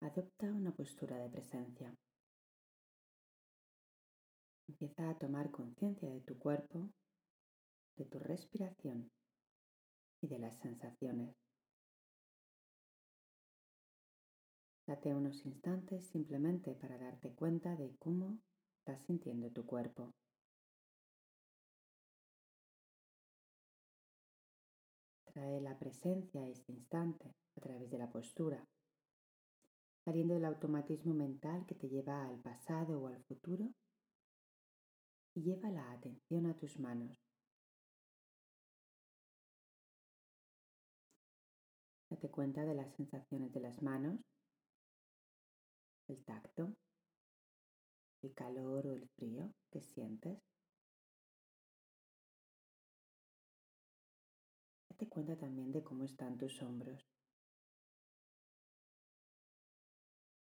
Adopta una postura de presencia. Empieza a tomar conciencia de tu cuerpo, de tu respiración y de las sensaciones. Date unos instantes simplemente para darte cuenta de cómo estás sintiendo tu cuerpo. Trae la presencia a este instante a través de la postura, saliendo del automatismo mental que te lleva al pasado o al futuro y lleva la atención a tus manos. Date cuenta de las sensaciones de las manos, el tacto, el calor o el frío que sientes. Date cuenta también de cómo están tus hombros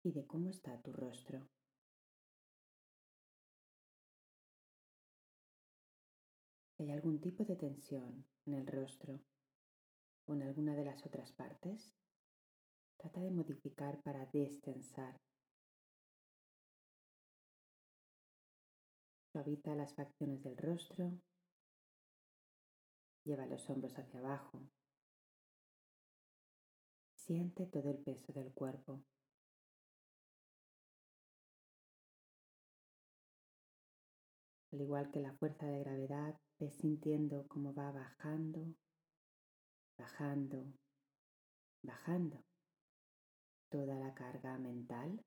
y de cómo está tu rostro. ¿Hay algún tipo de tensión en el rostro o en alguna de las otras partes? Trata de modificar para destensar. Suaviza las facciones del rostro. Lleva los hombros hacia abajo. Siente todo el peso del cuerpo. Al igual que la fuerza de gravedad, ves sintiendo cómo va bajando, bajando, bajando toda la carga mental,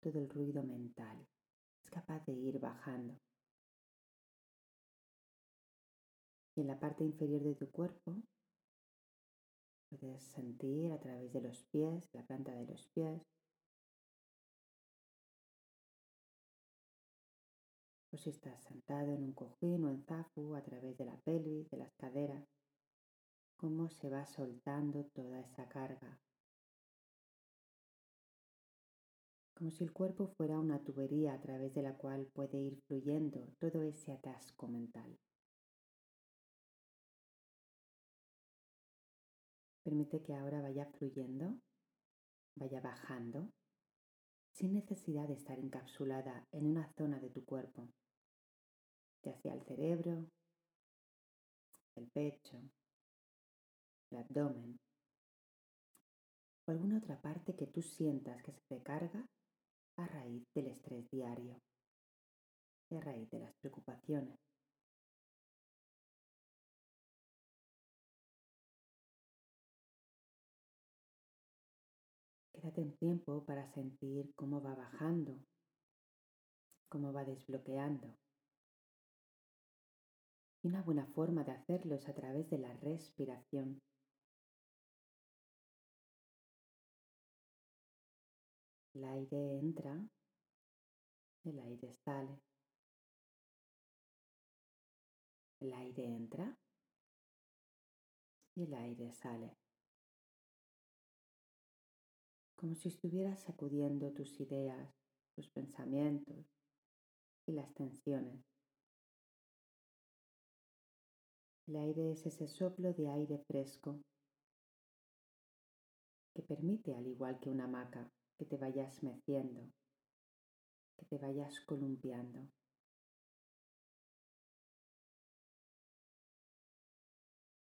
todo el ruido mental. Es capaz de ir bajando. Y en la parte inferior de tu cuerpo puedes sentir a través de los pies, la planta de los pies, o si estás sentado en un cojín o en zafu a través de la pelvis, de las caderas, cómo se va soltando toda esa carga. Como si el cuerpo fuera una tubería a través de la cual puede ir fluyendo todo ese atasco mental. Permite que ahora vaya fluyendo, vaya bajando, sin necesidad de estar encapsulada en una zona de tu cuerpo ya sea el cerebro, el pecho, el abdomen. O alguna otra parte que tú sientas que se te carga a raíz del estrés diario y a raíz de las preocupaciones. Quédate en tiempo para sentir cómo va bajando, cómo va desbloqueando y una buena forma de hacerlo es a través de la respiración. El aire entra, el aire sale. El aire entra y el aire sale. Como si estuvieras sacudiendo tus ideas, tus pensamientos y las tensiones. El aire es ese soplo de aire fresco que permite, al igual que una hamaca, que te vayas meciendo, que te vayas columpiando.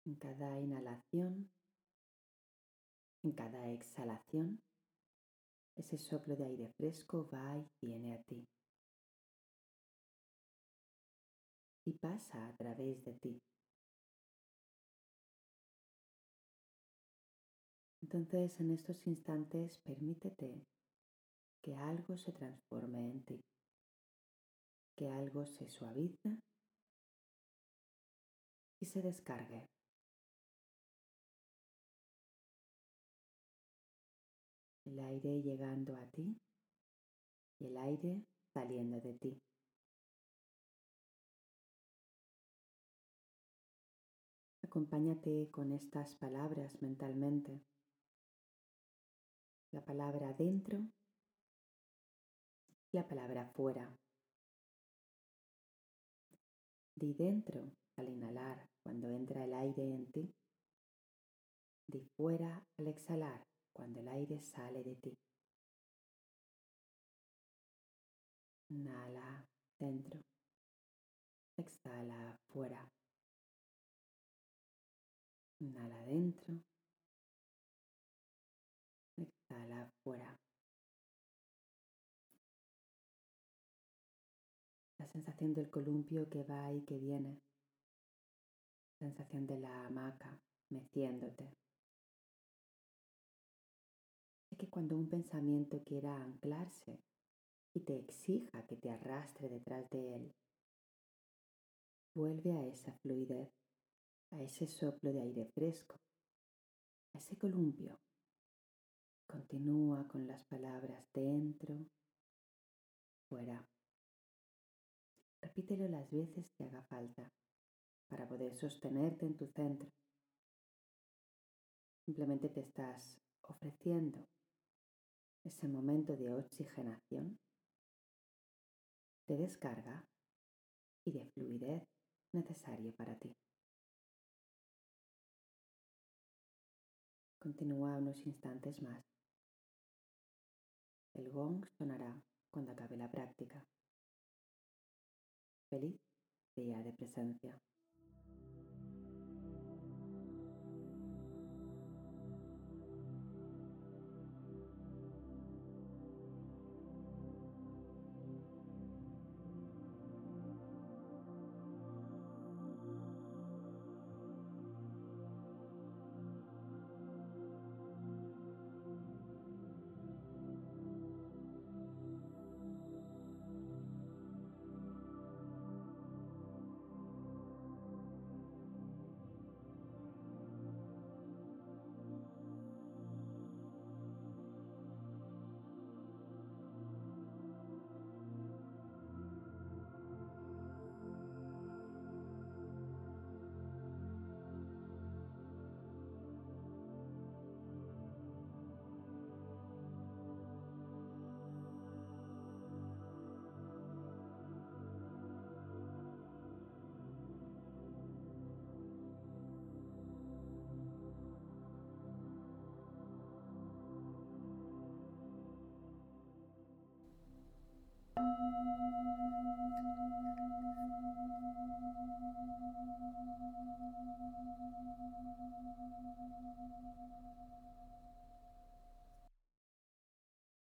En cada inhalación, en cada exhalación, ese soplo de aire fresco va y viene a ti. Y pasa a través de ti. Entonces en estos instantes permítete que algo se transforme en ti, que algo se suavice y se descargue. El aire llegando a ti y el aire saliendo de ti. Acompáñate con estas palabras mentalmente la palabra dentro, la palabra fuera. Di dentro al inhalar cuando entra el aire en ti, di fuera al exhalar cuando el aire sale de ti. Inhala dentro, exhala fuera. Inhala dentro, La sensación del columpio que va y que viene. Sensación de la hamaca meciéndote. Sé que cuando un pensamiento quiera anclarse y te exija que te arrastre detrás de él, vuelve a esa fluidez, a ese soplo de aire fresco, a ese columpio. Continúa con las palabras dentro, fuera. Repítelo las veces que haga falta para poder sostenerte en tu centro. Simplemente te estás ofreciendo ese momento de oxigenación, de descarga y de fluidez necesario para ti. Continúa unos instantes más. El gong sonará cuando acabe la práctica. Feliz día de presencia.